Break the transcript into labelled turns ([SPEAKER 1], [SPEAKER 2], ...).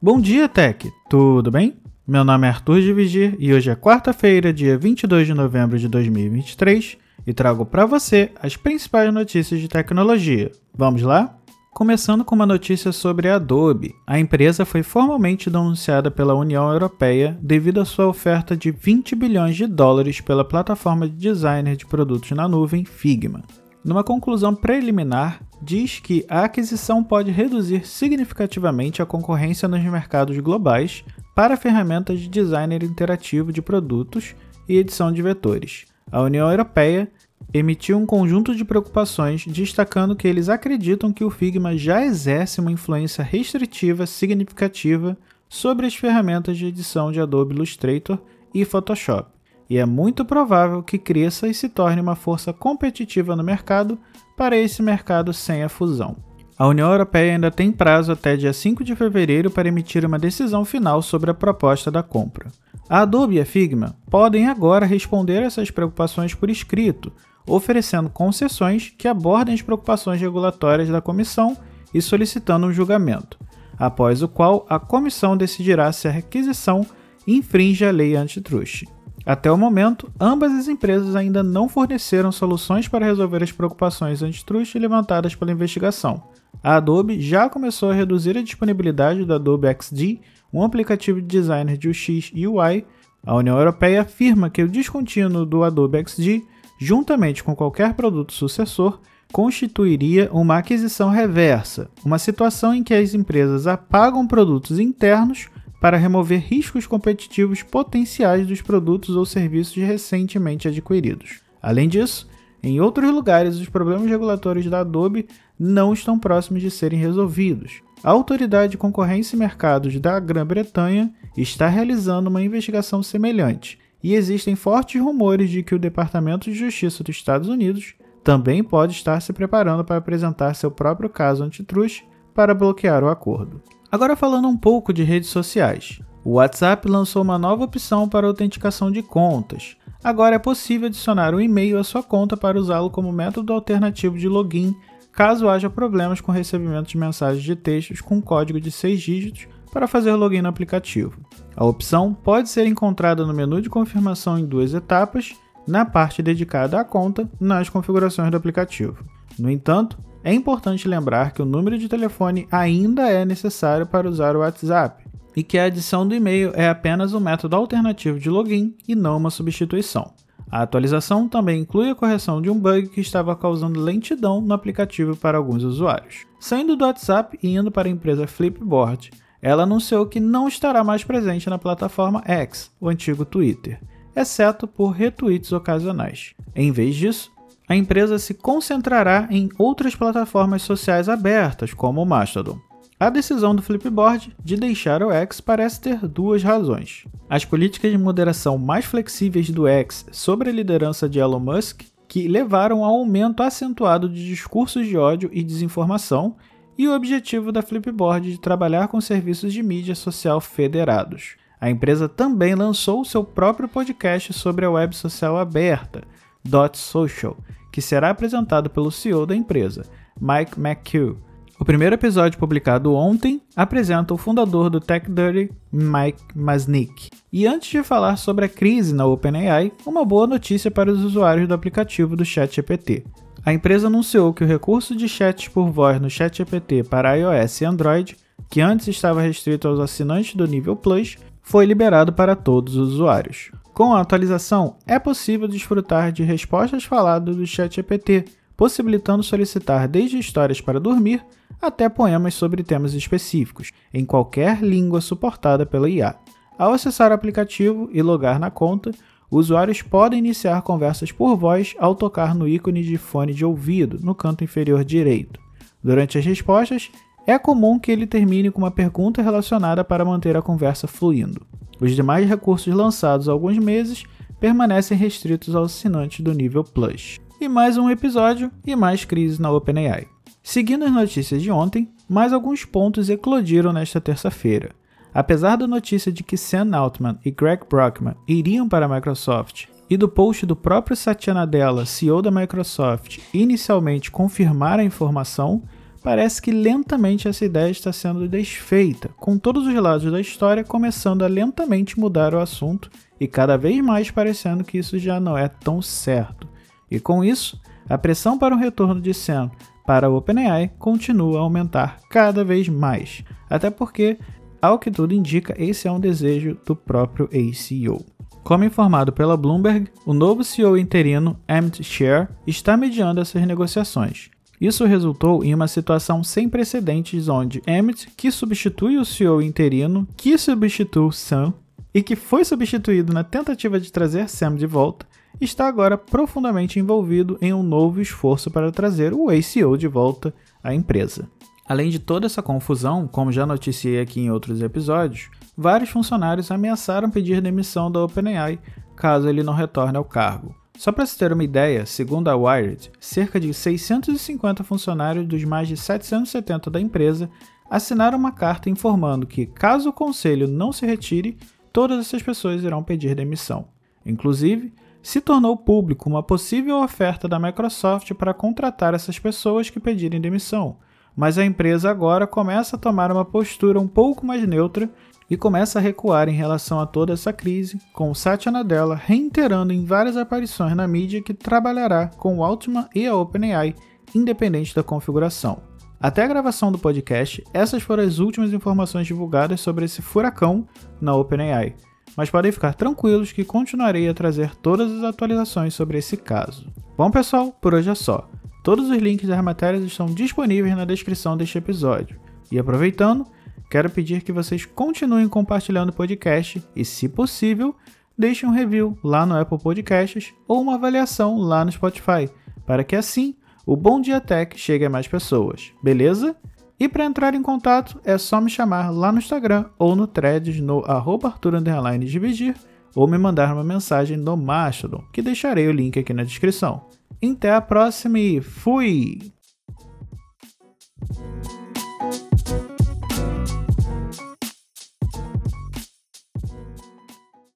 [SPEAKER 1] Bom dia, Tech! Tudo bem? Meu nome é Arthur de Vigir e hoje é quarta-feira, dia 22 de novembro de 2023 e trago para você as principais notícias de tecnologia. Vamos lá? Começando com uma notícia sobre a Adobe. A empresa foi formalmente denunciada pela União Europeia devido à sua oferta de 20 bilhões de dólares pela plataforma de designer de produtos na nuvem Figma. Numa conclusão preliminar, diz que a aquisição pode reduzir significativamente a concorrência nos mercados globais para ferramentas de designer interativo de produtos e edição de vetores. A União Europeia emitiu um conjunto de preocupações, destacando que eles acreditam que o Figma já exerce uma influência restritiva significativa sobre as ferramentas de edição de Adobe Illustrator e Photoshop e é muito provável que cresça e se torne uma força competitiva no mercado para esse mercado sem a fusão. A União Europeia ainda tem prazo até dia 5 de fevereiro para emitir uma decisão final sobre a proposta da compra. A Adobe e a Figma podem agora responder essas preocupações por escrito, oferecendo concessões que abordem as preocupações regulatórias da comissão e solicitando um julgamento, após o qual a comissão decidirá se a requisição infringe a lei antitruste. Até o momento, ambas as empresas ainda não forneceram soluções para resolver as preocupações antitruste levantadas pela investigação. A Adobe já começou a reduzir a disponibilidade do Adobe XD, um aplicativo de designer de UX e UI. A União Europeia afirma que o descontínuo do Adobe XD, juntamente com qualquer produto sucessor, constituiria uma aquisição reversa, uma situação em que as empresas apagam produtos internos para remover riscos competitivos potenciais dos produtos ou serviços recentemente adquiridos. Além disso, em outros lugares, os problemas regulatórios da Adobe não estão próximos de serem resolvidos. A Autoridade de Concorrência e Mercados da Grã-Bretanha está realizando uma investigação semelhante, e existem fortes rumores de que o Departamento de Justiça dos Estados Unidos também pode estar se preparando para apresentar seu próprio caso antitruste para bloquear o acordo. Agora falando um pouco de redes sociais. O WhatsApp lançou uma nova opção para autenticação de contas. Agora é possível adicionar um e-mail à sua conta para usá-lo como método alternativo de login, caso haja problemas com recebimento de mensagens de textos com código de 6 dígitos para fazer login no aplicativo. A opção pode ser encontrada no menu de confirmação em duas etapas, na parte dedicada à conta, nas configurações do aplicativo. No entanto, é importante lembrar que o número de telefone ainda é necessário para usar o WhatsApp e que a adição do e-mail é apenas um método alternativo de login e não uma substituição. A atualização também inclui a correção de um bug que estava causando lentidão no aplicativo para alguns usuários. Saindo do WhatsApp e indo para a empresa Flipboard, ela anunciou que não estará mais presente na plataforma X, o antigo Twitter, exceto por retweets ocasionais. Em vez disso, a empresa se concentrará em outras plataformas sociais abertas, como o Mastodon. A decisão do Flipboard de deixar o X parece ter duas razões. As políticas de moderação mais flexíveis do X sobre a liderança de Elon Musk, que levaram ao aumento acentuado de discursos de ódio e desinformação, e o objetivo da Flipboard de trabalhar com serviços de mídia social federados. A empresa também lançou seu próprio podcast sobre a web social aberta, Dot Social, que será apresentado pelo CEO da empresa, Mike McHugh. O primeiro episódio publicado ontem apresenta o fundador do TechDirty, Mike Masnick. E antes de falar sobre a crise na OpenAI, uma boa notícia para os usuários do aplicativo do ChatGPT. A empresa anunciou que o recurso de chat por voz no ChatGPT para iOS e Android, que antes estava restrito aos assinantes do nível Plus, foi liberado para todos os usuários. Com a atualização, é possível desfrutar de respostas faladas do ChatGPT, possibilitando solicitar desde histórias para dormir até poemas sobre temas específicos, em qualquer língua suportada pela IA. Ao acessar o aplicativo e logar na conta, usuários podem iniciar conversas por voz ao tocar no ícone de fone de ouvido no canto inferior direito. Durante as respostas, é comum que ele termine com uma pergunta relacionada para manter a conversa fluindo. Os demais recursos lançados há alguns meses permanecem restritos aos assinantes do nível Plus. E mais um episódio e mais crise na OpenAI. Seguindo as notícias de ontem, mais alguns pontos eclodiram nesta terça-feira. Apesar da notícia de que Sam Altman e Greg Brockman iriam para a Microsoft e do post do próprio Satya Nadella, CEO da Microsoft, inicialmente confirmar a informação, parece que lentamente essa ideia está sendo desfeita, com todos os lados da história começando a lentamente mudar o assunto e cada vez mais parecendo que isso já não é tão certo. E com isso, a pressão para o retorno de Sam para a OpenAI continua a aumentar cada vez mais, até porque, ao que tudo indica, esse é um desejo do próprio ACO. Como informado pela Bloomberg, o novo CEO interino, Amit Sher, está mediando essas negociações. Isso resultou em uma situação sem precedentes onde Amit, que substitui o CEO interino, que substitui Sam e que foi substituído na tentativa de trazer Sam de volta, está agora profundamente envolvido em um novo esforço para trazer o ACO de volta à empresa. Além de toda essa confusão, como já noticiei aqui em outros episódios, vários funcionários ameaçaram pedir demissão da OpenAI caso ele não retorne ao cargo. Só para se ter uma ideia, segundo a Wired, cerca de 650 funcionários dos mais de 770 da empresa assinaram uma carta informando que, caso o conselho não se retire, todas essas pessoas irão pedir demissão. Inclusive, se tornou público uma possível oferta da Microsoft para contratar essas pessoas que pedirem demissão, mas a empresa agora começa a tomar uma postura um pouco mais neutra e começa a recuar em relação a toda essa crise, com Satya Nadella reiterando em várias aparições na mídia que trabalhará com o Altman e a OpenAI, independente da configuração. Até a gravação do podcast, essas foram as últimas informações divulgadas sobre esse furacão na OpenAI mas podem ficar tranquilos que continuarei a trazer todas as atualizações sobre esse caso. Bom, pessoal, por hoje é só. Todos os links das matérias estão disponíveis na descrição deste episódio. E aproveitando, quero pedir que vocês continuem compartilhando o podcast e, se possível, deixem um review lá no Apple Podcasts ou uma avaliação lá no Spotify, para que assim o Bom Dia Tech chegue a mais pessoas, beleza? E para entrar em contato é só me chamar lá no Instagram ou no threads no arroba dividir ou me mandar uma mensagem no Mastodon, que deixarei o link aqui na descrição. Até a próxima e fui!